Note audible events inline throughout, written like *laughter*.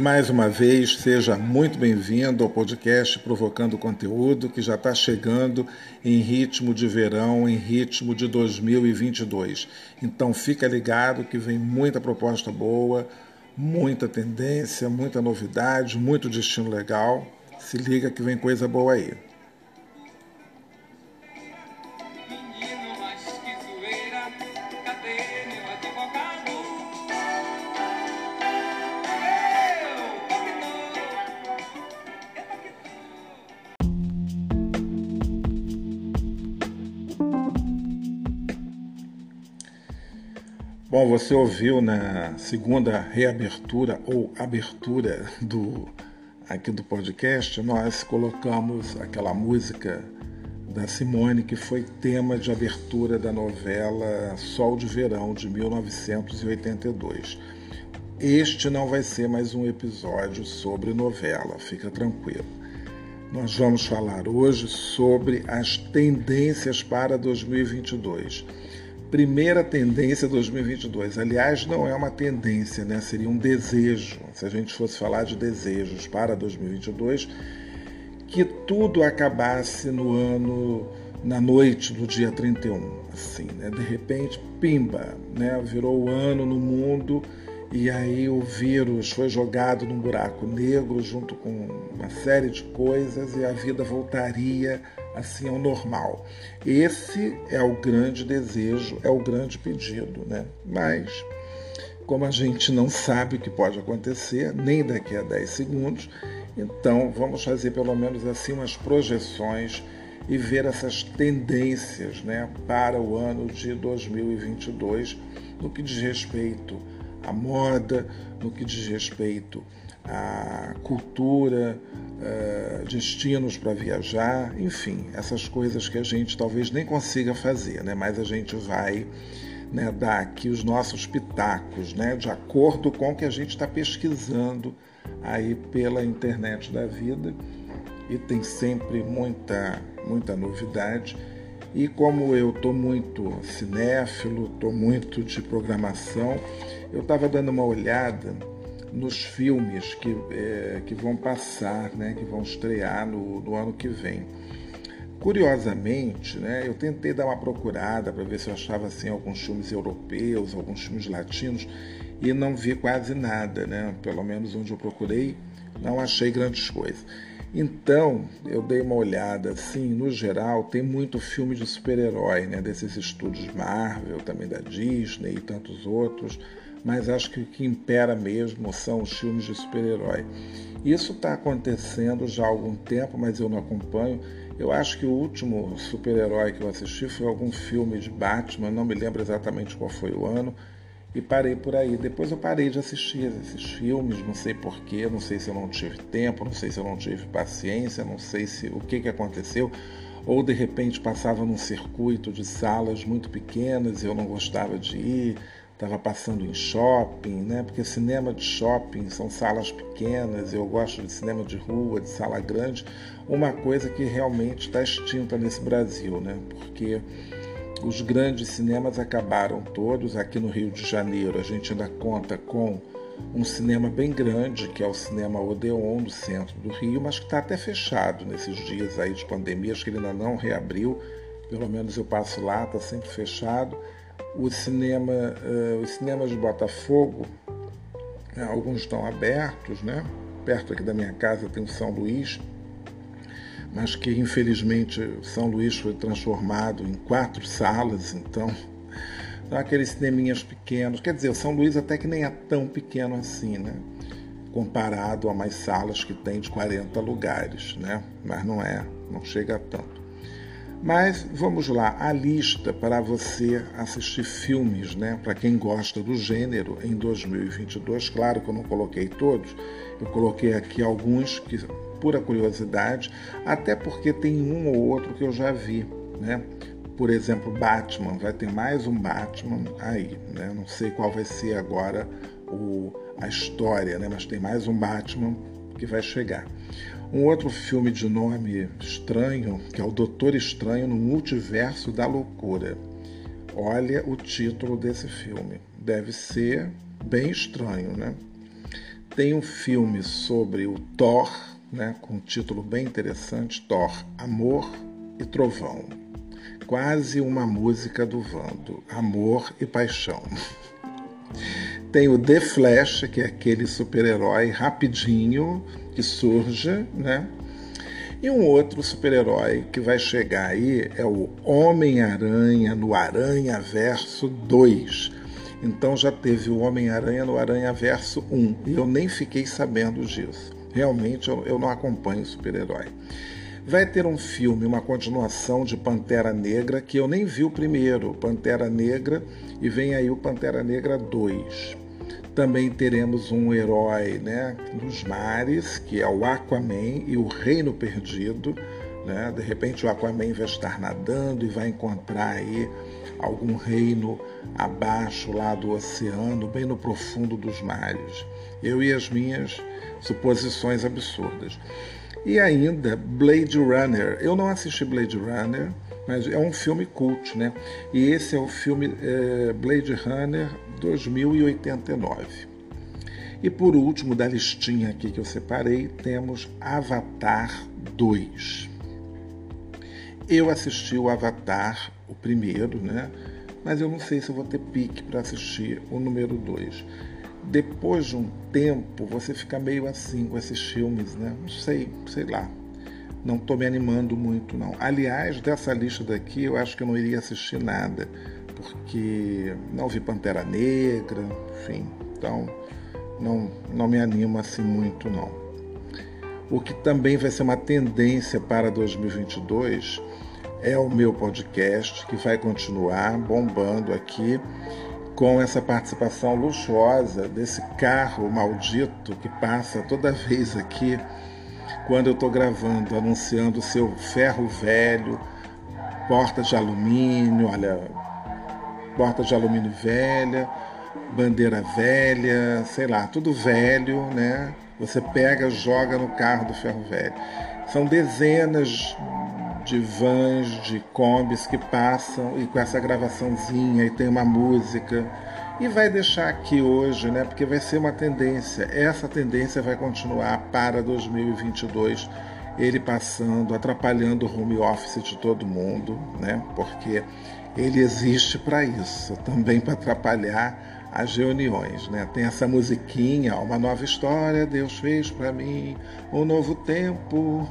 Mais uma vez, seja muito bem-vindo ao podcast Provocando Conteúdo, que já está chegando em ritmo de verão, em ritmo de 2022. Então fica ligado que vem muita proposta boa, muita tendência, muita novidade, muito destino legal. Se liga que vem coisa boa aí. Bom, você ouviu na segunda reabertura ou abertura do aqui do podcast, nós colocamos aquela música da Simone que foi tema de abertura da novela Sol de Verão de 1982. Este não vai ser mais um episódio sobre novela, fica tranquilo. Nós vamos falar hoje sobre as tendências para 2022 primeira tendência 2022. Aliás, não é uma tendência, né? seria um desejo, se a gente fosse falar de desejos para 2022, que tudo acabasse no ano, na noite do dia 31. Assim, né? De repente, pimba, né? virou o ano no mundo e aí o vírus foi jogado num buraco negro junto com uma série de coisas e a vida voltaria assim ao normal. Esse é o grande desejo, é o grande pedido, né? Mas como a gente não sabe o que pode acontecer, nem daqui a 10 segundos, então vamos fazer pelo menos assim umas projeções e ver essas tendências né, para o ano de 2022 no que diz respeito a moda, no que diz respeito à cultura, uh, destinos para viajar, enfim, essas coisas que a gente talvez nem consiga fazer, né? mas a gente vai né, dar aqui os nossos pitacos, né, de acordo com o que a gente está pesquisando aí pela internet da vida e tem sempre muita, muita novidade. E como eu estou muito cinéfilo, estou muito de programação, eu estava dando uma olhada nos filmes que, é, que vão passar, né, que vão estrear no, no ano que vem. Curiosamente, né, eu tentei dar uma procurada para ver se eu achava assim, alguns filmes europeus, alguns filmes latinos, e não vi quase nada, né? pelo menos onde eu procurei, não achei grandes coisas. Então, eu dei uma olhada, assim, no geral, tem muito filme de super-herói, né? desses estúdios Marvel, também da Disney e tantos outros mas acho que o que impera mesmo são os filmes de super-herói. Isso está acontecendo já há algum tempo, mas eu não acompanho. Eu acho que o último super-herói que eu assisti foi algum filme de Batman, não me lembro exatamente qual foi o ano, e parei por aí. Depois eu parei de assistir esses filmes, não sei porquê, não sei se eu não tive tempo, não sei se eu não tive paciência, não sei se o que, que aconteceu. Ou de repente passava num circuito de salas muito pequenas e eu não gostava de ir estava passando em shopping, né? Porque cinema de shopping são salas pequenas, eu gosto de cinema de rua, de sala grande, uma coisa que realmente está extinta nesse Brasil, né? Porque os grandes cinemas acabaram todos. Aqui no Rio de Janeiro a gente ainda conta com um cinema bem grande, que é o Cinema Odeon, do centro do Rio, mas que está até fechado nesses dias aí de pandemia, acho que ele ainda não reabriu, pelo menos eu passo lá, está sempre fechado o cinema, uh, os cinemas de Botafogo, né, alguns estão abertos, né? Perto aqui da minha casa tem o São Luís, mas que infelizmente São Luís foi transformado em quatro salas, então *laughs* aqueles cineminhas pequenos. Quer dizer, o São Luís até que nem é tão pequeno assim, né? Comparado a mais salas que tem de 40 lugares, né? Mas não é, não chega a tanto. Mas vamos lá, a lista para você assistir filmes, né? Para quem gosta do gênero em 2022. Claro que eu não coloquei todos, eu coloquei aqui alguns que pura curiosidade, até porque tem um ou outro que eu já vi, né? Por exemplo, Batman, vai ter mais um Batman aí, né? Não sei qual vai ser agora o, a história, né? Mas tem mais um Batman que vai chegar. Um outro filme de nome estranho, que é o Doutor Estranho no Multiverso da Loucura. Olha o título desse filme. Deve ser bem estranho, né? Tem um filme sobre o Thor, né, com um título bem interessante, Thor, Amor e Trovão. Quase uma música do Vando, Amor e Paixão. Tem o The Flash, que é aquele super-herói rapidinho que surge, né? E um outro super-herói que vai chegar aí é o Homem-Aranha no Aranha Verso 2. Então já teve o Homem-Aranha no Aranha Verso 1 e eu nem fiquei sabendo disso. Realmente eu, eu não acompanho super-herói. Vai ter um filme, uma continuação de Pantera Negra, que eu nem vi o primeiro, Pantera Negra, e vem aí o Pantera Negra 2. Também teremos um herói né, nos mares, que é o Aquaman e o Reino Perdido. Né? De repente o Aquaman vai estar nadando e vai encontrar aí algum reino abaixo lá do oceano, bem no profundo dos mares. Eu e as minhas suposições absurdas. E ainda Blade Runner. Eu não assisti Blade Runner, mas é um filme cult, né? E esse é o filme é, Blade Runner 2089. E por último, da listinha aqui que eu separei, temos Avatar 2. Eu assisti o Avatar, o primeiro, né? Mas eu não sei se vou ter pique para assistir o número 2 depois de um tempo você fica meio assim com esses filmes, né? Não sei, sei lá. Não estou me animando muito, não. Aliás, dessa lista daqui, eu acho que eu não iria assistir nada, porque não vi Pantera Negra, enfim. Então, não, não me anima assim muito, não. O que também vai ser uma tendência para 2022 é o meu podcast, que vai continuar bombando aqui com essa participação luxuosa desse carro maldito que passa toda vez aqui quando eu estou gravando, anunciando o seu ferro velho, porta de alumínio, olha, porta de alumínio velha, bandeira velha, sei lá, tudo velho, né? Você pega, joga no carro do ferro velho. São dezenas de vans, de combis que passam e com essa gravaçãozinha e tem uma música. E vai deixar aqui hoje, né? Porque vai ser uma tendência. Essa tendência vai continuar para 2022, ele passando, atrapalhando o home office de todo mundo, né? Porque ele existe para isso, também para atrapalhar as reuniões, né? Tem essa musiquinha, uma nova história, Deus fez para mim, um novo tempo,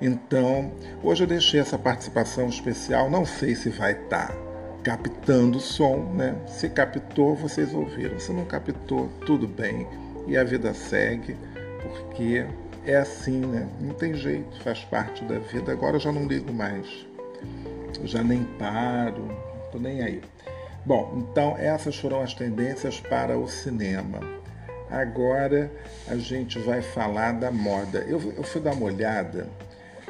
então, hoje eu deixei essa participação especial, não sei se vai estar tá captando o som, né? Se captou, vocês ouviram. Se não captou, tudo bem. E a vida segue, porque é assim, né? Não tem jeito, faz parte da vida. Agora eu já não ligo mais. Já nem paro, tô nem aí. Bom, então essas foram as tendências para o cinema. Agora a gente vai falar da moda. Eu, eu fui dar uma olhada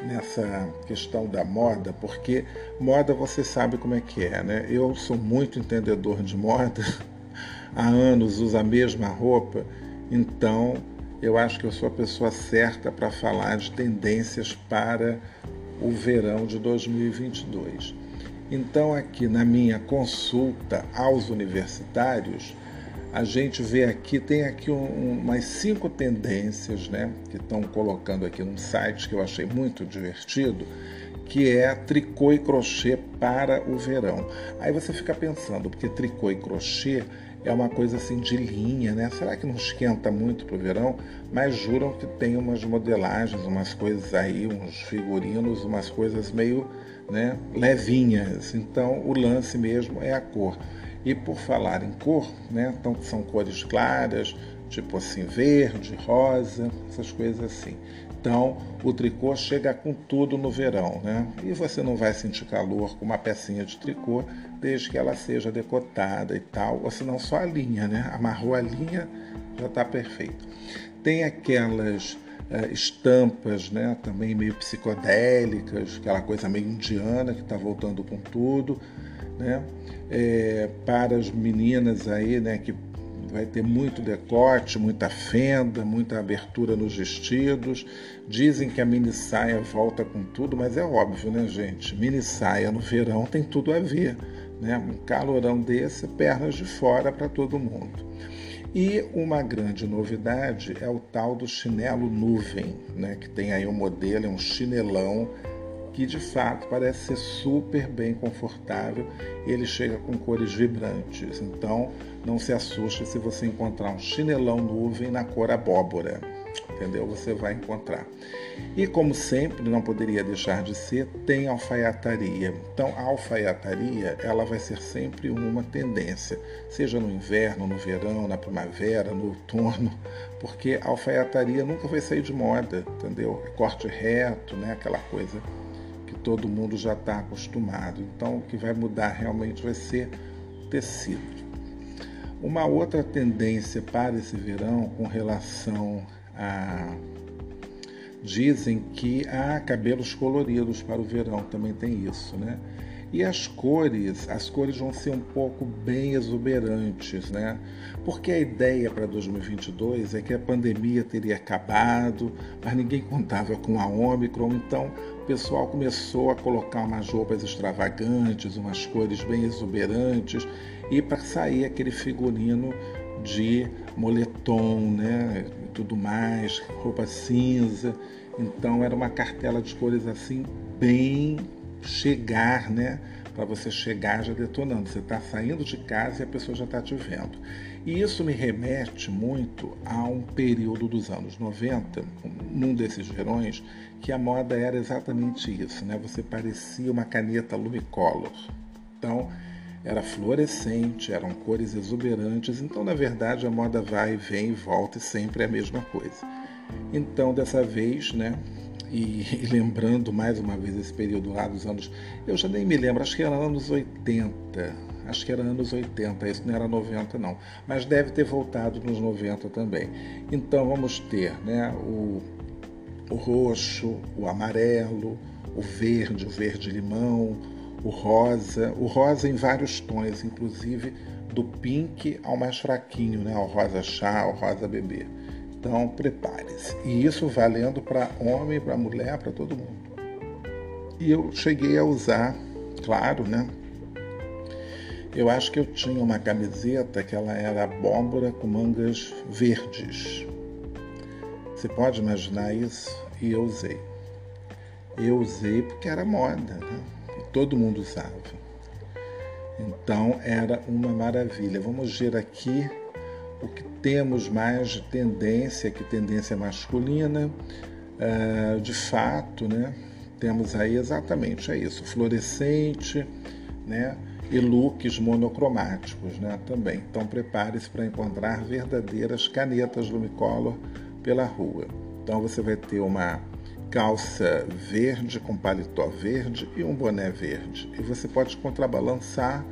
nessa questão da moda, porque moda você sabe como é que é, né? Eu sou muito entendedor de moda, *laughs* há anos uso a mesma roupa, então eu acho que eu sou a pessoa certa para falar de tendências para o verão de 2022. Então, aqui na minha consulta aos universitários, a gente vê aqui, tem aqui um, umas cinco tendências, né, que estão colocando aqui num site que eu achei muito divertido, que é tricô e crochê para o verão. Aí você fica pensando, porque tricô e crochê é uma coisa assim de linha, né? Será que não esquenta muito para o verão? Mas juram que tem umas modelagens, umas coisas aí, uns figurinos, umas coisas meio né, levinhas. Então o lance mesmo é a cor. E por falar em cor, né? Então são cores claras, tipo assim, verde, rosa, essas coisas assim. Então, o tricô chega com tudo no verão, né? E você não vai sentir calor com uma pecinha de tricô, desde que ela seja decotada e tal, ou senão só a linha, né? Amarrou a linha, já está perfeito. Tem aquelas uh, estampas, né? Também meio psicodélicas, aquela coisa meio indiana que está voltando com tudo, né? É, para as meninas aí, né? Que vai ter muito decote, muita fenda, muita abertura nos vestidos. Dizem que a mini saia volta com tudo, mas é óbvio, né, gente? Mini saia no verão tem tudo a ver, né? Um calorão desse, pernas de fora para todo mundo. E uma grande novidade é o tal do chinelo nuvem, né? Que tem aí um modelo, é um chinelão que de fato parece ser super bem confortável ele chega com cores vibrantes. Então não se assuste se você encontrar um chinelão nuvem na cor abóbora. Entendeu? Você vai encontrar. E como sempre, não poderia deixar de ser, tem alfaiataria. Então, a alfaiataria, ela vai ser sempre uma tendência, seja no inverno, no verão, na primavera, no outono, porque a alfaiataria nunca vai sair de moda, entendeu? É corte reto, né? Aquela coisa todo mundo já está acostumado. Então, o que vai mudar realmente vai ser tecido. Uma outra tendência para esse verão com relação a. Dizem que há cabelos coloridos para o verão, também tem isso, né? E as cores, as cores vão ser um pouco bem exuberantes, né? Porque a ideia para 2022 é que a pandemia teria acabado, mas ninguém contava com a Omicron, então o pessoal começou a colocar umas roupas extravagantes, umas cores bem exuberantes, e para sair aquele figurino de moletom, né? Tudo mais, roupa cinza. Então era uma cartela de cores assim bem chegar, né? Para você chegar já detonando. Você está saindo de casa e a pessoa já está te vendo. E isso me remete muito a um período dos anos 90, num desses verões, que a moda era exatamente isso, né? Você parecia uma caneta Lumicolor. Então, era fluorescente, eram cores exuberantes, então na verdade a moda vai, vem volta e sempre é a mesma coisa. Então dessa vez, né, *laughs* e, lembrando mais uma vez esse período lá dos anos, eu já nem me lembro, acho que era anos 80, acho que era anos 80, isso não era 90 não, mas deve ter voltado nos 90 também. Então vamos ter né, o, o roxo, o amarelo, o verde, o verde limão, o rosa, o rosa em vários tons, inclusive do pink ao mais fraquinho, né, o rosa chá, o rosa bebê. Então, prepare-se. E isso valendo para homem, para mulher, para todo mundo. E eu cheguei a usar, claro, né? Eu acho que eu tinha uma camiseta que ela era abóbora com mangas verdes. Você pode imaginar isso? E eu usei. Eu usei porque era moda, né? E todo mundo usava. Então era uma maravilha. Vamos ver aqui o que temos mais de tendência, que tendência masculina, uh, de fato, né? Temos aí exatamente é isso, fluorescente, né? E looks monocromáticos, né? Também. Então prepare-se para encontrar verdadeiras canetas Lumicolor pela rua. Então você vai ter uma calça verde com paletó verde e um boné verde. E você pode contrabalançar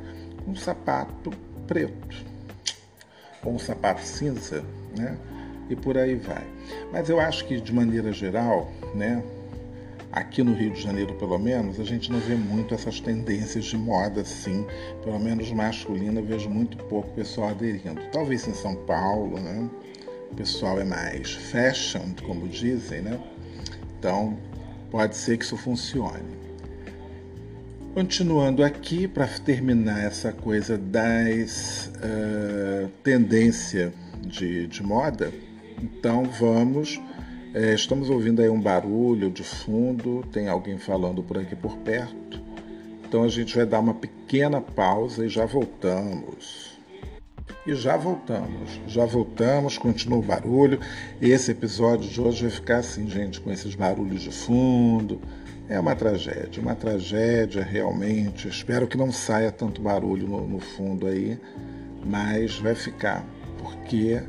um sapato preto um sapato cinza, né? E por aí vai. Mas eu acho que de maneira geral, né? Aqui no Rio de Janeiro, pelo menos, a gente não vê muito essas tendências de moda assim, pelo menos masculina, vejo muito pouco pessoal aderindo. Talvez em São Paulo, né? O pessoal é mais fashion, como dizem, né? Então, pode ser que isso funcione. Continuando aqui, para terminar essa coisa das uh, tendência de, de, moda, então vamos. É, estamos ouvindo aí um barulho de fundo, tem alguém falando por aqui por perto. Então a gente vai dar uma pequena pausa e já voltamos. E já voltamos, já voltamos, continua o barulho. Esse episódio de hoje vai ficar assim, gente, com esses barulhos de fundo, É uma tragédia, uma tragédia realmente. Espero que não saia tanto barulho no, no fundo aí, mas vai ficar, porque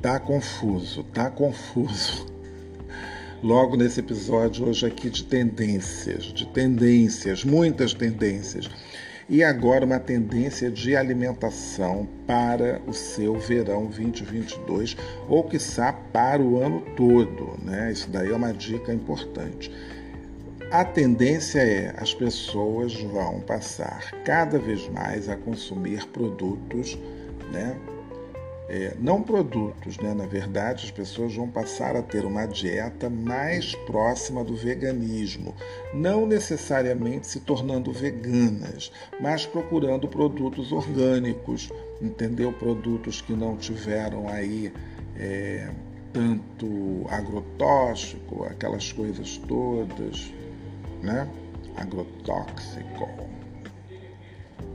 tá confuso, tá confuso. *laughs* Logo nesse episódio hoje aqui de tendências, de tendências, muitas tendências. E agora uma tendência de alimentação para o seu verão 2022 ou quiçá para o ano todo, né? Isso daí é uma dica importante. A tendência é as pessoas vão passar cada vez mais a consumir produtos, né? É, não produtos, né? Na verdade, as pessoas vão passar a ter uma dieta mais próxima do veganismo, não necessariamente se tornando veganas, mas procurando produtos orgânicos, entendeu? Produtos que não tiveram aí é, tanto agrotóxico, aquelas coisas todas, né? Agrotóxico.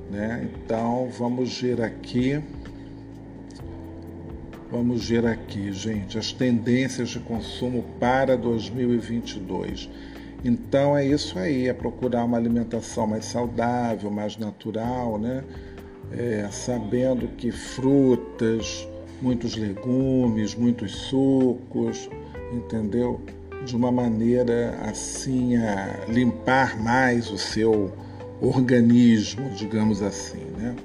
Né? Então vamos ver aqui. Vamos ver aqui, gente, as tendências de consumo para 2022. Então é isso aí, é procurar uma alimentação mais saudável, mais natural, né? É, sabendo que frutas, muitos legumes, muitos sucos, entendeu? De uma maneira assim a limpar mais o seu organismo, digamos assim, né?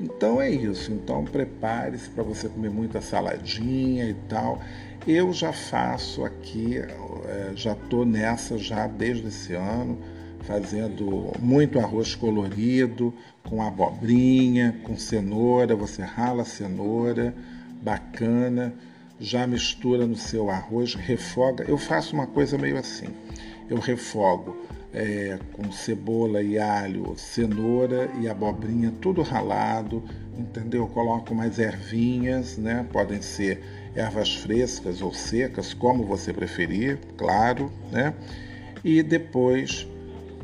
Então é isso. Então prepare-se para você comer muita saladinha e tal. Eu já faço aqui, é, já estou nessa já desde esse ano, fazendo muito arroz colorido, com abobrinha, com cenoura. Você rala a cenoura, bacana já mistura no seu arroz, refoga. Eu faço uma coisa meio assim: eu refogo é, com cebola e alho, cenoura e abobrinha, tudo ralado, entendeu? Coloco mais ervinhas, né? Podem ser ervas frescas ou secas, como você preferir, claro, né? E depois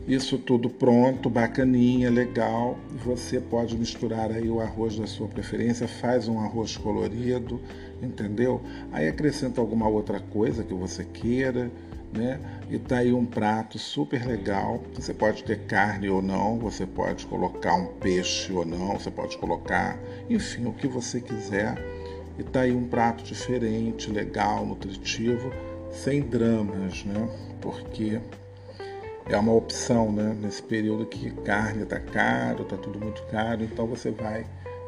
isso tudo pronto, bacaninha, legal. Você pode misturar aí o arroz da sua preferência, faz um arroz colorido, entendeu? Aí acrescenta alguma outra coisa que você queira, né? E tá aí um prato super legal. Você pode ter carne ou não, você pode colocar um peixe ou não, você pode colocar, enfim, o que você quiser. E tá aí um prato diferente, legal, nutritivo, sem dramas, né? Porque é uma opção, né? Nesse período que carne está caro, está tudo muito caro, então você vai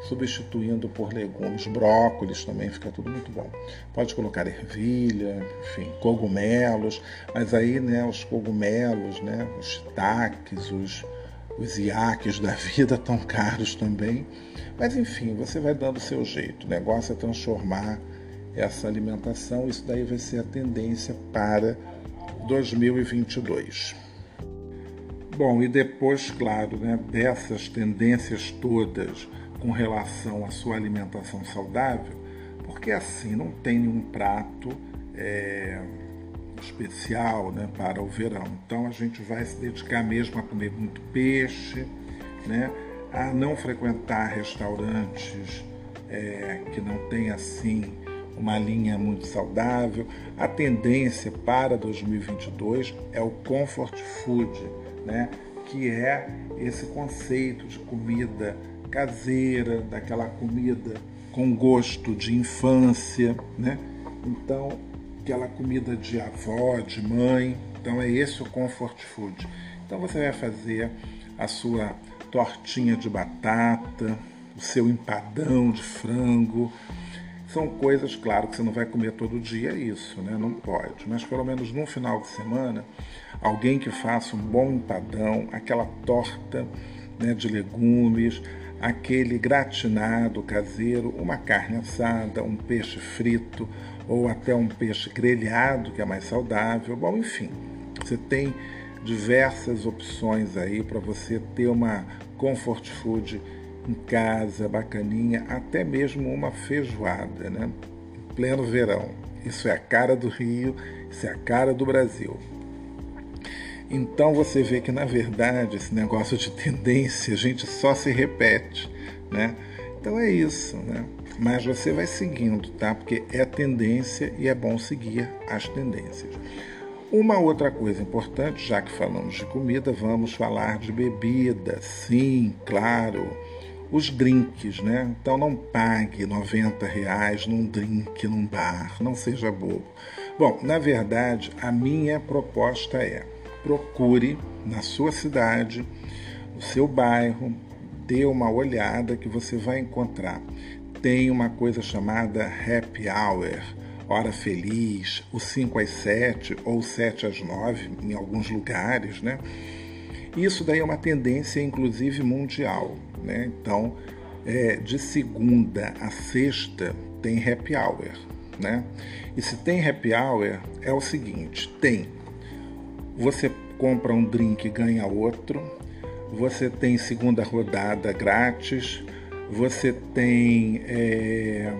substituindo por legumes, brócolis também fica tudo muito bom. Pode colocar ervilha, enfim, cogumelos, mas aí, né, os cogumelos, né, os shiitakes, os os iaques da vida *laughs* tão caros também. Mas enfim, você vai dando o seu jeito. O negócio é transformar essa alimentação, isso daí vai ser a tendência para 2022. Bom, e depois, claro, né, dessas tendências todas com relação à sua alimentação saudável, porque assim não tem nenhum prato é, especial né, para o verão. Então a gente vai se dedicar mesmo a comer muito peixe, né, a não frequentar restaurantes é, que não tem assim uma linha muito saudável. A tendência para 2022 é o comfort food né? que é esse conceito de comida caseira, daquela comida com gosto de infância, né? Então, aquela comida de avó, de mãe. Então, é esse o comfort food. Então, você vai fazer a sua tortinha de batata, o seu empadão de frango, são coisas, claro, que você não vai comer todo dia isso, né? Não pode. Mas pelo menos no final de semana, alguém que faça um bom empadão, aquela torta né, de legumes, aquele gratinado caseiro, uma carne assada, um peixe frito ou até um peixe grelhado, que é mais saudável. Bom, enfim, você tem diversas opções aí para você ter uma comfort food em casa, bacaninha, até mesmo uma feijoada, né? Em pleno verão. Isso é a cara do Rio, isso é a cara do Brasil. Então você vê que na verdade esse negócio de tendência a gente só se repete, né? Então é isso, né? Mas você vai seguindo, tá? Porque é tendência e é bom seguir as tendências. Uma outra coisa importante, já que falamos de comida, vamos falar de bebida. Sim, claro. Os drinks, né? Então não pague 90 reais num drink num bar, não seja bobo. Bom, na verdade, a minha proposta é procure na sua cidade, no seu bairro, dê uma olhada que você vai encontrar. Tem uma coisa chamada happy hour hora feliz, o 5 às 7 ou 7 às 9 em alguns lugares, né? Isso daí é uma tendência, inclusive, mundial, né? Então, é, de segunda a sexta tem happy hour, né? E se tem happy hour, é o seguinte, tem, você compra um drink e ganha outro, você tem segunda rodada grátis, você tem... É,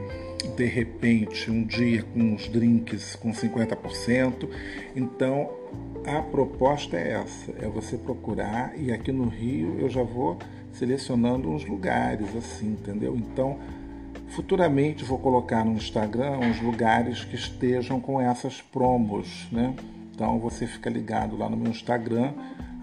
de repente um dia com uns drinks com 50%. Então a proposta é essa, é você procurar e aqui no Rio eu já vou selecionando uns lugares assim, entendeu? Então futuramente vou colocar no Instagram uns lugares que estejam com essas promos, né? Então você fica ligado lá no meu Instagram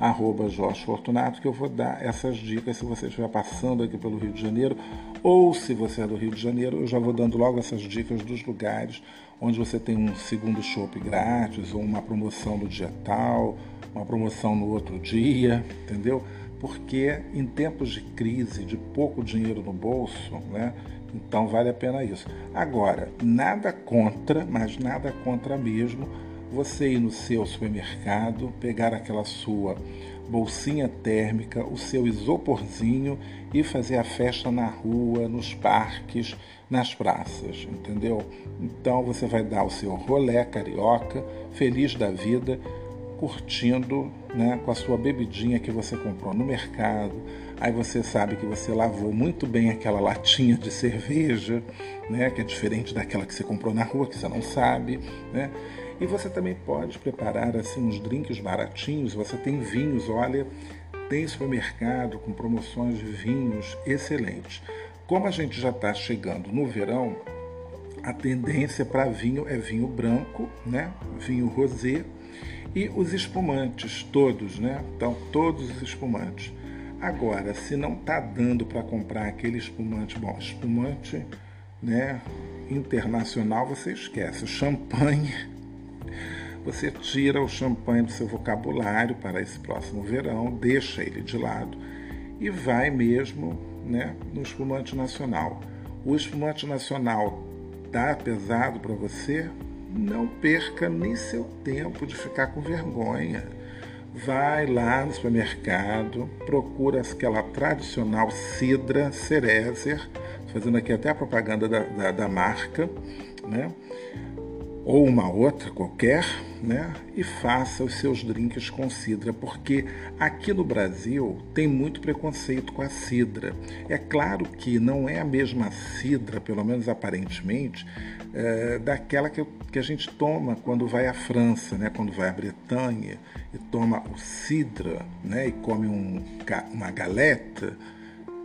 arroba Jorge Fortunato, que eu vou dar essas dicas se você estiver passando aqui pelo Rio de Janeiro, ou se você é do Rio de Janeiro, eu já vou dando logo essas dicas dos lugares onde você tem um segundo shopping grátis, ou uma promoção no dia tal, uma promoção no outro dia, entendeu? Porque em tempos de crise, de pouco dinheiro no bolso, né? Então vale a pena isso. Agora, nada contra, mas nada contra mesmo você ir no seu supermercado, pegar aquela sua bolsinha térmica, o seu isoporzinho e fazer a festa na rua, nos parques, nas praças, entendeu? Então você vai dar o seu rolé carioca, feliz da vida, curtindo né, com a sua bebidinha que você comprou no mercado. Aí você sabe que você lavou muito bem aquela latinha de cerveja, né, que é diferente daquela que você comprou na rua, que você não sabe, né? E você também pode preparar assim uns drinks baratinhos. Você tem vinhos, olha, tem supermercado com promoções de vinhos excelentes. Como a gente já está chegando no verão, a tendência para vinho é vinho branco, né? Vinho rosé e os espumantes todos, né? Então todos os espumantes. Agora, se não está dando para comprar aquele espumante, bom, espumante, né? Internacional, você esquece. Champanhe você tira o champanhe do seu vocabulário para esse próximo verão, deixa ele de lado e vai mesmo né, no espumante nacional. O espumante nacional tá pesado para você? Não perca nem seu tempo de ficar com vergonha. Vai lá no supermercado, procura aquela tradicional Cidra Cerezer, fazendo aqui até a propaganda da, da, da marca, né? Ou uma outra qualquer, né? E faça os seus drinks com cidra, porque aqui no Brasil tem muito preconceito com a cidra. É claro que não é a mesma cidra, pelo menos aparentemente, é, daquela que, que a gente toma quando vai à França, né? Quando vai à Bretanha e toma o cidra, né? E come um, uma galeta.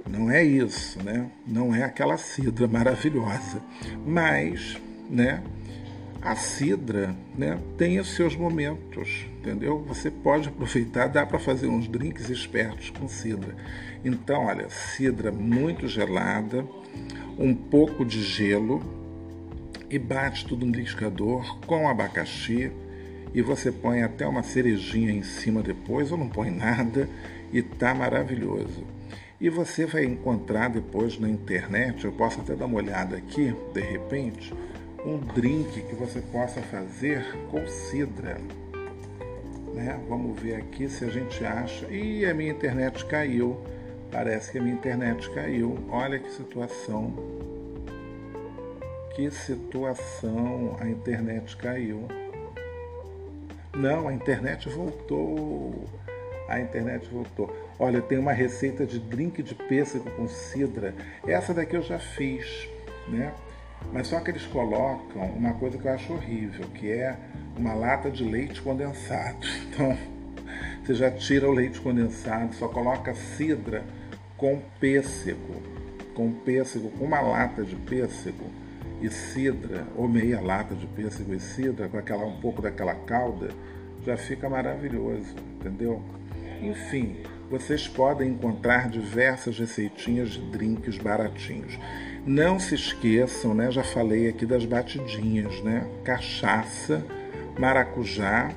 Não é isso, né? Não é aquela cidra *laughs* maravilhosa, mas, né? A cidra né, tem os seus momentos, entendeu? Você pode aproveitar, dá para fazer uns drinks espertos com cidra. Então, olha, cidra muito gelada, um pouco de gelo e bate tudo no liquidificador com abacaxi e você põe até uma cerejinha em cima depois ou não põe nada e tá maravilhoso. E você vai encontrar depois na internet, eu posso até dar uma olhada aqui, de repente, um drink que você possa fazer com cidra. Né? Vamos ver aqui se a gente acha. E a minha internet caiu. Parece que a minha internet caiu. Olha que situação. Que situação. A internet caiu. Não, a internet voltou. A internet voltou. Olha, tem uma receita de drink de pêssego com cidra. Essa daqui eu já fiz, né? Mas só que eles colocam uma coisa que eu acho horrível, que é uma lata de leite condensado. *laughs* Então, você já tira o leite condensado, só coloca cidra com pêssego, com pêssego, com uma lata de pêssego e cidra, ou meia lata de pêssego e cidra, com aquela, um pouco daquela calda, já fica maravilhoso, entendeu? Enfim, vocês podem encontrar diversas receitinhas de drinks baratinhos. Não se esqueçam, né? Já falei aqui das batidinhas, né? Cachaça, maracujá.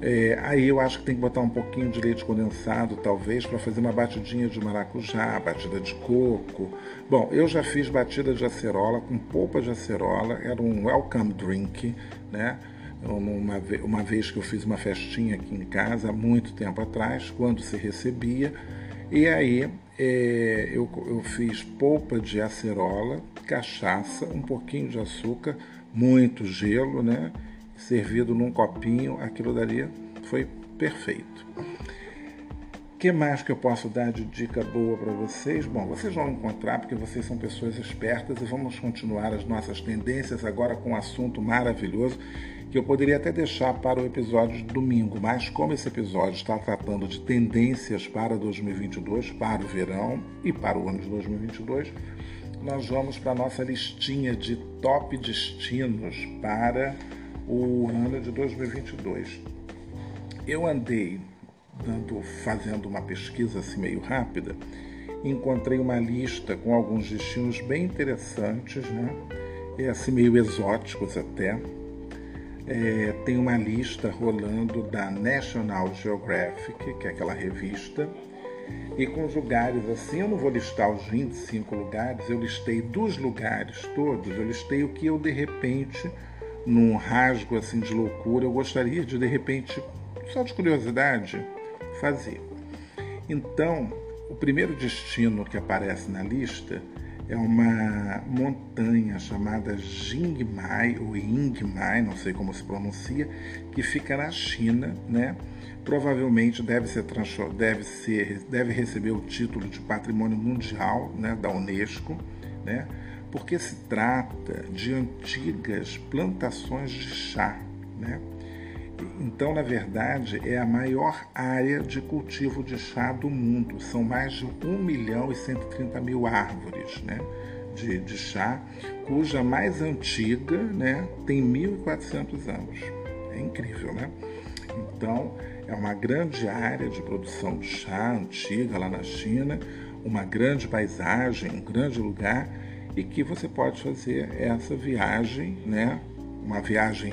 É, aí eu acho que tem que botar um pouquinho de leite condensado, talvez, para fazer uma batidinha de maracujá, batida de coco. Bom, eu já fiz batida de acerola com polpa de acerola, era um welcome drink, né? Uma, uma vez que eu fiz uma festinha aqui em casa, há muito tempo atrás, quando se recebia, e aí é, eu, eu fiz polpa de acerola, cachaça, um pouquinho de açúcar, muito gelo, né? Servido num copinho, aquilo dali foi perfeito. Que mais que eu posso dar de dica boa para vocês? Bom, vocês vão encontrar porque vocês são pessoas espertas e vamos continuar as nossas tendências agora com um assunto maravilhoso que eu poderia até deixar para o episódio de domingo, mas como esse episódio está tratando de tendências para 2022, para o verão e para o ano de 2022, nós vamos para a nossa listinha de top destinos para o ano de 2022. Eu andei dando, fazendo uma pesquisa assim meio rápida, encontrei uma lista com alguns destinos bem interessantes, né? E assim meio exóticos até, é, tem uma lista rolando da National Geographic, que é aquela revista, e com os lugares assim, eu não vou listar os 25 lugares, eu listei dos lugares todos, eu listei o que eu de repente, num rasgo assim de loucura, eu gostaria de de repente, só de curiosidade, fazer. Então, o primeiro destino que aparece na lista é uma montanha chamada Jingmai ou Yingmai, não sei como se pronuncia, que fica na China, né? Provavelmente deve ser, deve ser deve receber o título de Patrimônio Mundial, né, da UNESCO, né? Porque se trata de antigas plantações de chá, né? Então, na verdade, é a maior área de cultivo de chá do mundo. São mais de 1 milhão e 130 mil árvores né, de, de chá, cuja mais antiga né, tem 1.400 anos. É incrível, né? Então, é uma grande área de produção de chá antiga lá na China, uma grande paisagem, um grande lugar, e que você pode fazer essa viagem, né? Uma viagem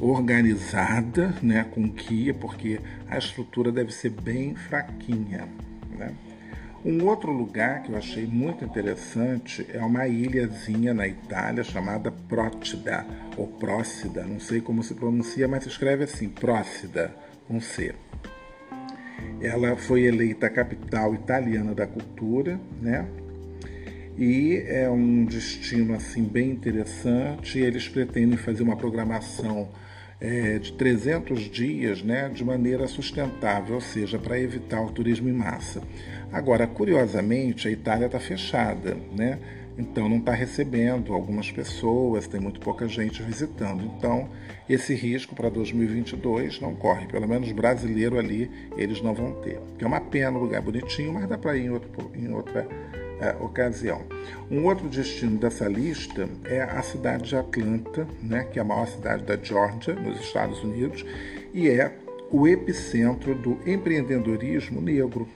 organizada, né, com guia, porque a estrutura deve ser bem fraquinha. Né? Um outro lugar que eu achei muito interessante é uma ilhazinha na Itália chamada Procida, ou Prócida, não sei como se pronuncia, mas se escreve assim, Prócida, com C. Ela foi eleita capital italiana da cultura, né? E é um destino assim bem interessante. Eles pretendem fazer uma programação é, de 300 dias né, de maneira sustentável, ou seja, para evitar o turismo em massa. Agora, curiosamente, a Itália está fechada, né? então não está recebendo algumas pessoas, tem muito pouca gente visitando. Então, esse risco para 2022 não corre, pelo menos brasileiro ali eles não vão ter. Que é uma pena, um lugar bonitinho, mas dá para ir em, outro, em outra é, ocasião. Um outro destino dessa lista é a cidade de Atlanta, né, que é a maior cidade da Georgia, nos Estados Unidos, e é o epicentro do empreendedorismo negro.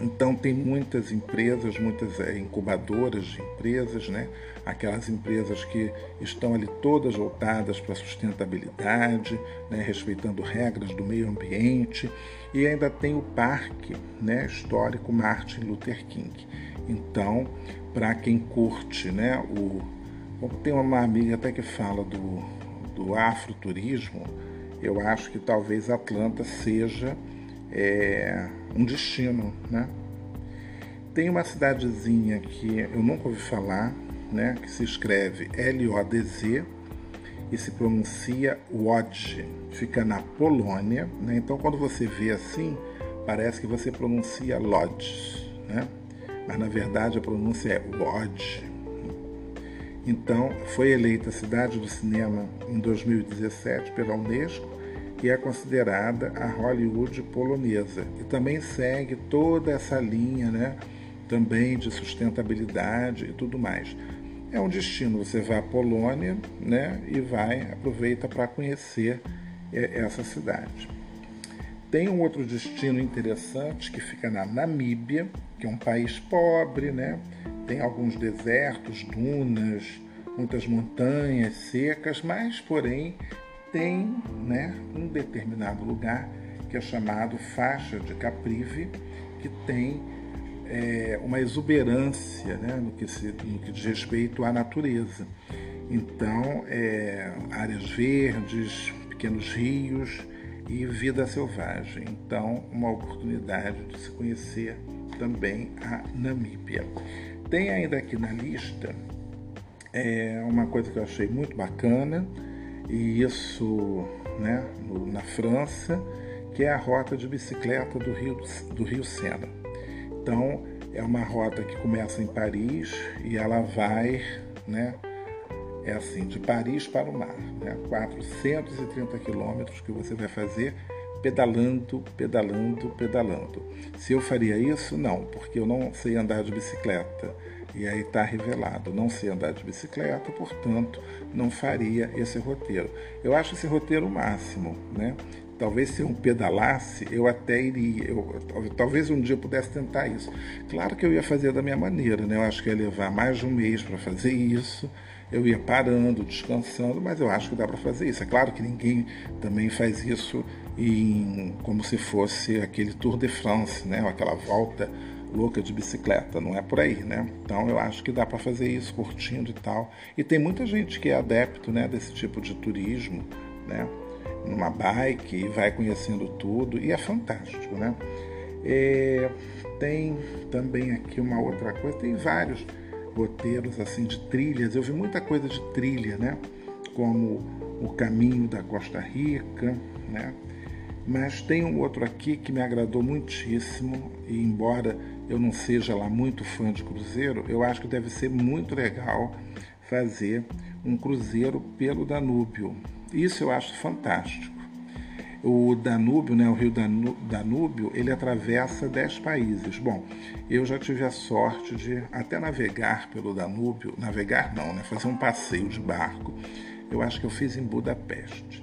Então tem muitas empresas, muitas é, incubadoras de empresas, né? aquelas empresas que estão ali todas voltadas para a sustentabilidade, né? respeitando regras do meio ambiente, e ainda tem o parque né? histórico Martin Luther King. Então, para quem curte, né, o tem uma amiga até que fala do, do afroturismo, eu acho que talvez Atlanta seja é, um destino, né? Tem uma cidadezinha que eu nunca ouvi falar, né, que se escreve L-O-D-Z e se pronuncia Łódź, fica na Polônia, né? Então quando você vê assim, parece que você pronuncia Lodz, né? Mas na verdade a pronúncia é Łódź. Então, foi eleita cidade do cinema em 2017 pela Unesco e é considerada a Hollywood polonesa. E também segue toda essa linha, né, também de sustentabilidade e tudo mais. É um destino, você vai à Polônia, né, e vai aproveita para conhecer essa cidade. Tem um outro destino interessante que fica na Namíbia, que é um país pobre, né? Tem alguns desertos, dunas, muitas montanhas secas, mas porém tem né, um determinado lugar que é chamado faixa de Caprive, que tem é, uma exuberância né, no, que se, no que diz respeito à natureza. Então, é, áreas verdes, pequenos rios e vida selvagem. Então, uma oportunidade de se conhecer também a Namíbia. Tem ainda aqui na lista é, uma coisa que eu achei muito bacana, e isso né, no, na França, que é a rota de bicicleta do Rio, do Rio Sena. Então, é uma rota que começa em Paris e ela vai, né, é assim, de Paris para o mar, né, 430 quilômetros que você vai fazer pedalando, pedalando, pedalando. Se eu faria isso, não, porque eu não sei andar de bicicleta. E aí está revelado, não sei andar de bicicleta, portanto, não faria esse roteiro. Eu acho esse roteiro o máximo, né? Talvez se eu pedalasse, eu até iria. Eu, talvez um dia eu pudesse tentar isso. Claro que eu ia fazer da minha maneira, né? Eu acho que ia levar mais de um mês para fazer isso. Eu ia parando, descansando, mas eu acho que dá para fazer isso. É claro que ninguém também faz isso em, como se fosse aquele Tour de France, né? Aquela volta louca de bicicleta, não é por aí, né? Então eu acho que dá para fazer isso curtindo e tal. E tem muita gente que é adepto, né, desse tipo de turismo, né? numa bike e vai conhecendo tudo e é fantástico, né? Tem também aqui uma outra coisa, tem vários roteiros assim de trilhas. Eu vi muita coisa de trilha, né? Como o caminho da Costa Rica, né? Mas tem um outro aqui que me agradou muitíssimo e embora eu não seja lá muito fã de cruzeiro, eu acho que deve ser muito legal fazer um cruzeiro pelo Danúbio, isso eu acho fantástico. O Danúbio, né, o rio Danúbio, ele atravessa dez países. Bom, eu já tive a sorte de até navegar pelo Danúbio, navegar não, né, fazer um passeio de barco. Eu acho que eu fiz em Budapeste.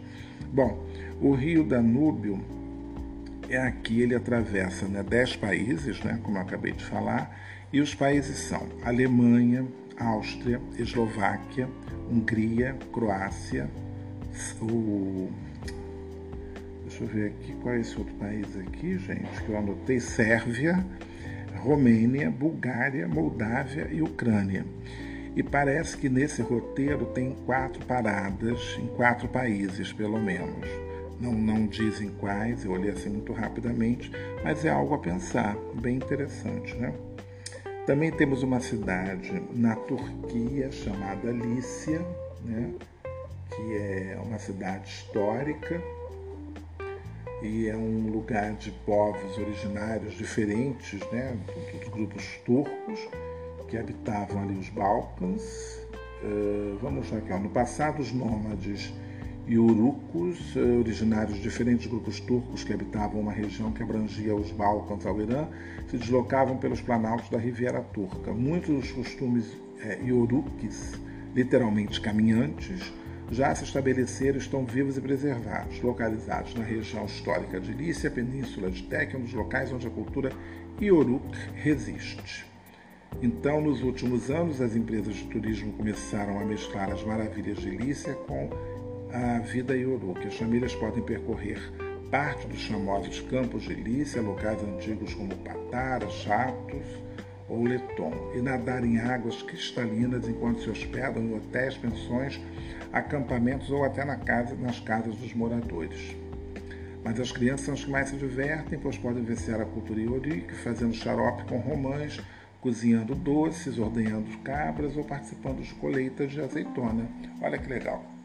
Bom, o rio Danúbio é aqui, ele atravessa né, dez países, né, como eu acabei de falar, e os países são Alemanha, Áustria, Eslováquia, Hungria, Croácia, o. Deixa eu ver aqui qual é esse outro país aqui, gente, que eu anotei: Sérvia, Romênia, Bulgária, Moldávia e Ucrânia. E parece que nesse roteiro tem quatro paradas em quatro países, pelo menos. Não, não dizem quais, eu olhei assim muito rapidamente, mas é algo a pensar, bem interessante, né? Também temos uma cidade na Turquia chamada Lícia, né? que é uma cidade histórica e é um lugar de povos originários diferentes, né, dos grupos turcos que habitavam ali os Balcãs. Uh, vamos lá aqui, ó. no passado os nômades iurucos, uh, originários de diferentes grupos turcos que habitavam uma região que abrangia os Balcãs ao Irã, se deslocavam pelos planaltos da Riviera Turca. Muitos dos costumes é, literalmente caminhantes, já se estabeleceram estão vivos e preservados, localizados na região histórica de Lícia, Península de Teck, um dos locais onde a cultura Ioruk resiste. Então, nos últimos anos, as empresas de turismo começaram a mesclar as maravilhas de Lícia com a vida Ioruk. As famílias podem percorrer parte dos famosos campos de Lícia, locais antigos como Patara, Chatos ou Leton, e nadar em águas cristalinas enquanto se hospedam em hotéis, pensões acampamentos ou até na casa, nas casas dos moradores. Mas as crianças são as que mais se divertem, pois podem vencer a cultura iorique, fazendo xarope com romãs, cozinhando doces, ordenhando cabras ou participando de colheitas de azeitona. Olha que legal.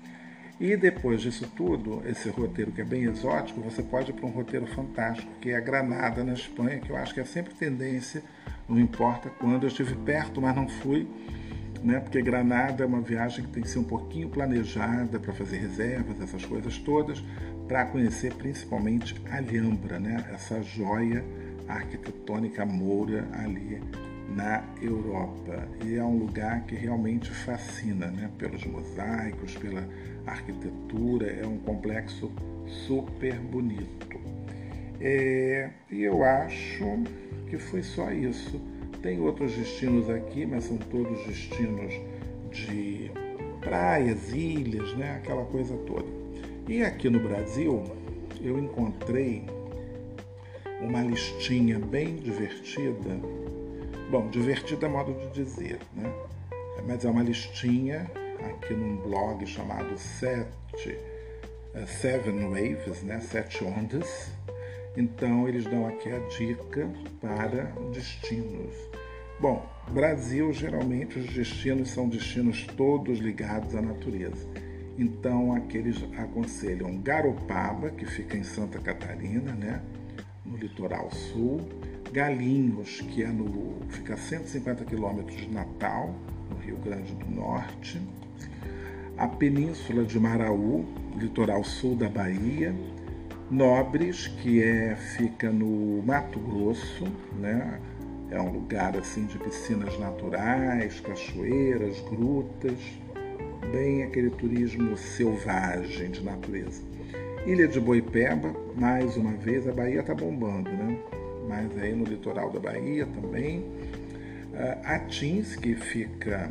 E depois disso tudo, esse roteiro que é bem exótico, você pode ir para um roteiro fantástico, que é Granada, na Espanha, que eu acho que é sempre tendência, não importa quando. Eu estive perto, mas não fui né? Porque Granada é uma viagem que tem que ser um pouquinho planejada para fazer reservas, essas coisas todas, para conhecer principalmente Alhambra, né? Essa joia arquitetônica moura ali na Europa. E é um lugar que realmente fascina, né? Pelos mosaicos, pela arquitetura, é um complexo super bonito. É, e eu acho que foi só isso. Tem outros destinos aqui, mas são todos destinos de praias, ilhas, né? aquela coisa toda. E aqui no Brasil eu encontrei uma listinha bem divertida. Bom, divertida é modo de dizer, né? Mas é uma listinha aqui num blog chamado Sete, uh, Seven Waves, né? Sete Ondas. Então eles dão aqui a dica para destinos. Bom, Brasil geralmente os destinos são destinos todos ligados à natureza. Então aqui eles aconselham Garopaba, que fica em Santa Catarina, né? no litoral sul, Galinhos, que é no, fica a 150 quilômetros de Natal, no Rio Grande do Norte, a Península de Maraú, litoral sul da Bahia, Nobres, que é, fica no Mato Grosso, né? é um lugar assim de piscinas naturais, cachoeiras, grutas, bem aquele turismo selvagem de natureza. Ilha de Boipeba, mais uma vez, a Bahia está bombando, né? Mas aí no litoral da Bahia também. Uh, Atins, que fica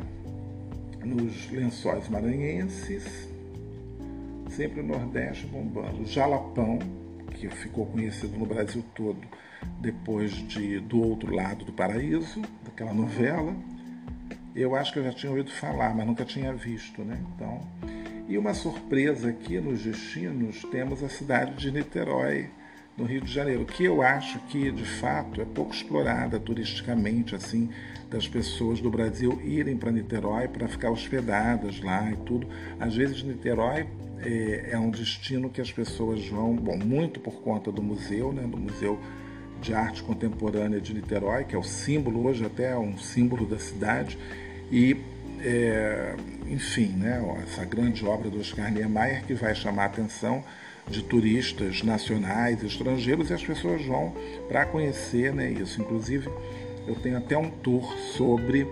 nos lençóis maranhenses, sempre o Nordeste bombando. Jalapão, que ficou conhecido no Brasil todo depois de Do Outro Lado do Paraíso, daquela novela. Eu acho que eu já tinha ouvido falar, mas nunca tinha visto, né? Então, e uma surpresa aqui nos destinos, temos a cidade de Niterói, no Rio de Janeiro, que eu acho que de fato é pouco explorada turisticamente, assim, das pessoas do Brasil irem para Niterói para ficar hospedadas lá e tudo. Às vezes Niterói é, é, um destino que as pessoas vão, bom, muito por conta do museu, né, do Museu de Arte Contemporânea de Niterói, que é o símbolo, hoje até é um símbolo da cidade, e é, enfim, né, essa grande obra do Oscar Niemeyer que vai chamar a atenção de turistas nacionais estrangeiros e as pessoas vão para conhecer né, isso. Inclusive, eu tenho até um tour sobre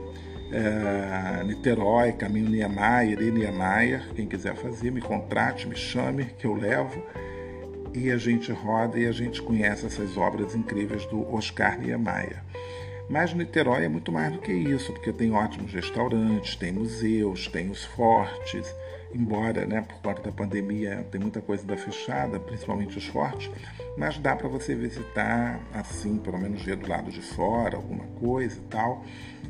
é, Niterói, Caminho Niemeyer e Niemeyer. Quem quiser fazer, me contrate, me chame, que eu levo. E a gente roda e a gente conhece essas obras incríveis do Oscar Niemeyer. Mas Niterói é muito mais do que isso, porque tem ótimos restaurantes, tem museus, tem os fortes, embora, né, por conta da pandemia, tem muita coisa da fechada, principalmente os fortes, mas dá para você visitar assim, pelo menos ver do lado de fora, alguma coisa e tal.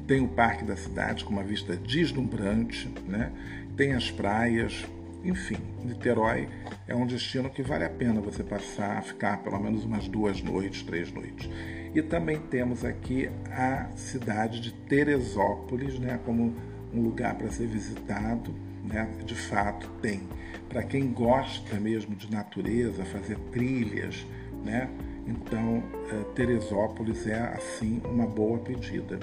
Tem o parque da cidade com uma vista deslumbrante, né? Tem as praias, enfim, Niterói é um destino que vale a pena você passar, ficar pelo menos umas duas noites, três noites. E também temos aqui a cidade de Teresópolis, né, como um lugar para ser visitado, né, de fato tem. Para quem gosta mesmo de natureza, fazer trilhas, né, então eh, Teresópolis é assim uma boa pedida.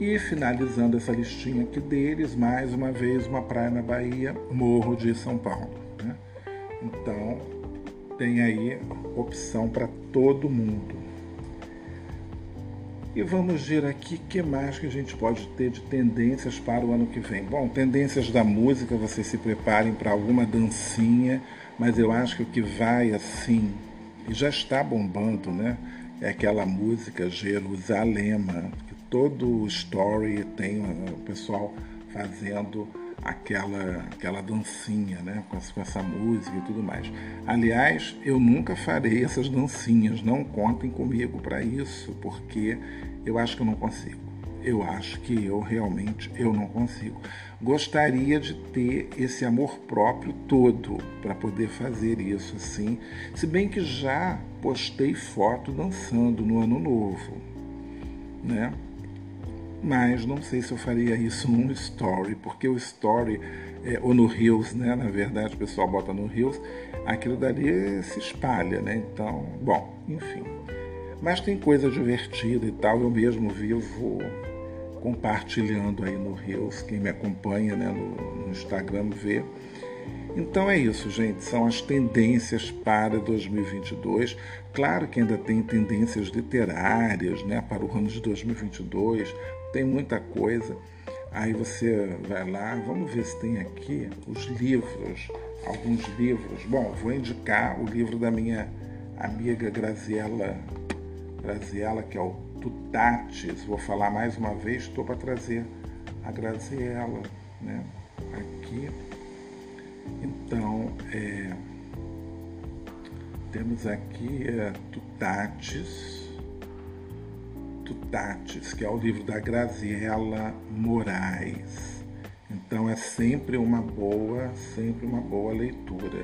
E finalizando essa listinha aqui deles, mais uma vez uma praia na Bahia, Morro de São Paulo. Né? Então tem aí opção para todo mundo. E vamos ver aqui que mais que a gente pode ter de tendências para o ano que vem. Bom, tendências da música, vocês se preparem para alguma dancinha, mas eu acho que o que vai assim, e já está bombando, né? É aquela música Jerusalema, que todo story tem o pessoal fazendo aquela, aquela dancinha, né? Com, com essa música e tudo mais. Aliás, eu nunca farei essas dancinhas, não contem comigo para isso, porque eu acho que eu não consigo. Eu acho que eu realmente eu não consigo. Gostaria de ter esse amor próprio todo para poder fazer isso assim. Se bem que já postei foto dançando no ano novo, né? Mas não sei se eu faria isso num story, porque o story é, ou no Reels, né? Na verdade, o pessoal bota no Reels, aquilo dali se espalha, né? Então, bom, enfim. Mas tem coisa divertida e tal, eu mesmo vivo compartilhando aí no Reels, quem me acompanha né, no, no Instagram vê. Então é isso, gente, são as tendências para 2022. Claro que ainda tem tendências literárias né, para o ano de 2022, tem muita coisa. Aí você vai lá, vamos ver se tem aqui os livros alguns livros. Bom, vou indicar o livro da minha amiga Graziella, Graziella que é o Tutates. Vou falar mais uma vez, estou para trazer a Graziella né, aqui. Então, é, temos aqui é, Tutates, Tutates, que é o livro da Graziella Moraes. Então é sempre uma boa, sempre uma boa leitura.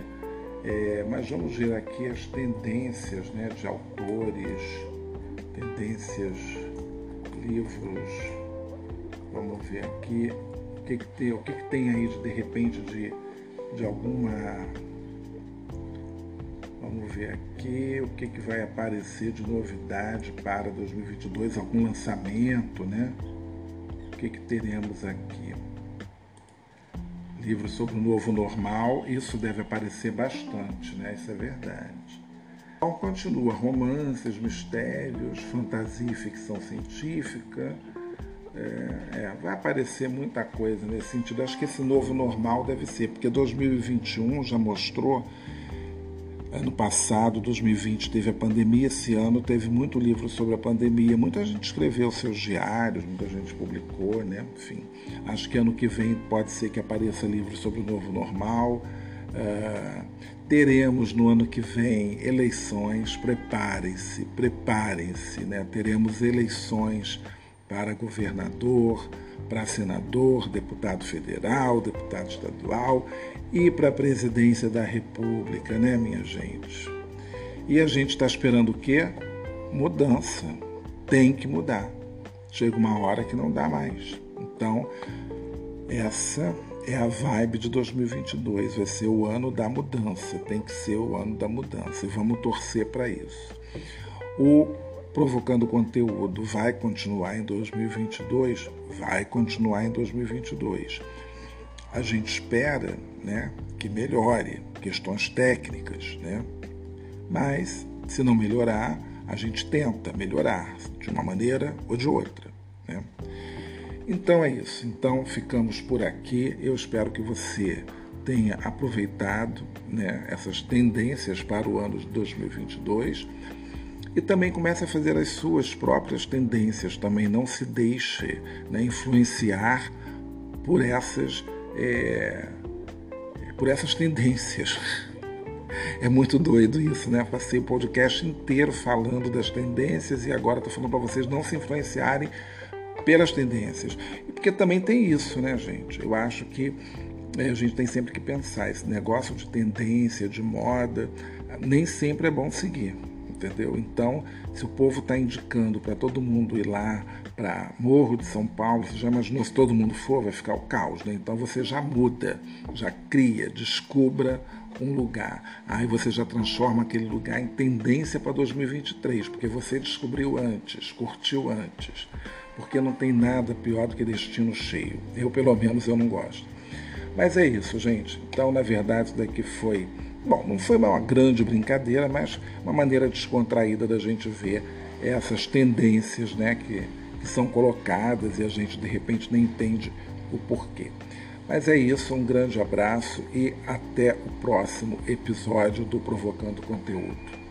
É, mas vamos ver aqui as tendências né, de autores, tendências, livros. Vamos ver aqui o que, que tem, o que, que tem aí de, de repente de, de alguma. Vamos ver aqui o que, que vai aparecer de novidade para 2022, algum lançamento, né? O que, que teremos aqui? livro sobre o novo normal, isso deve aparecer bastante, né? Isso é verdade. Então continua romances, mistérios, fantasia e ficção científica. É, é, vai aparecer muita coisa nesse sentido. Acho que esse novo normal deve ser, porque 2021 já mostrou Ano passado, 2020, teve a pandemia, esse ano teve muito livro sobre a pandemia, muita gente escreveu seus diários, muita gente publicou, né? Enfim, acho que ano que vem pode ser que apareça livro sobre o novo normal. Uh, teremos no ano que vem eleições, preparem-se, preparem-se, né? Teremos eleições para governador, para senador, deputado federal, deputado estadual e para a presidência da República, né, minha gente? E a gente está esperando o quê? Mudança. Tem que mudar. Chega uma hora que não dá mais. Então, essa é a vibe de 2022. Vai ser o ano da mudança. Tem que ser o ano da mudança. E vamos torcer para isso. O Provocando Conteúdo vai continuar em 2022? Vai continuar em 2022 a gente espera né, que melhore questões técnicas, né? mas se não melhorar, a gente tenta melhorar de uma maneira ou de outra. Né? Então é isso. Então ficamos por aqui. Eu espero que você tenha aproveitado né, essas tendências para o ano de 2022 e também comece a fazer as suas próprias tendências. Também não se deixe né, influenciar por essas é, por essas tendências. É muito doido isso, né? Passei o podcast inteiro falando das tendências e agora estou falando para vocês não se influenciarem pelas tendências. Porque também tem isso, né, gente? Eu acho que é, a gente tem sempre que pensar, esse negócio de tendência, de moda, nem sempre é bom seguir entendeu? Então, se o povo está indicando para todo mundo ir lá para Morro de São Paulo, você já imaginou se todo mundo for, vai ficar o caos, né? Então você já muda, já cria, descubra um lugar. Aí você já transforma aquele lugar em tendência para 2023, porque você descobriu antes, curtiu antes. Porque não tem nada pior do que destino cheio. Eu, pelo menos, eu não gosto. Mas é isso, gente. Então, na verdade, isso daqui foi Bom, não foi uma grande brincadeira, mas uma maneira descontraída da gente ver essas tendências né, que, que são colocadas e a gente de repente nem entende o porquê. Mas é isso, um grande abraço e até o próximo episódio do Provocando Conteúdo.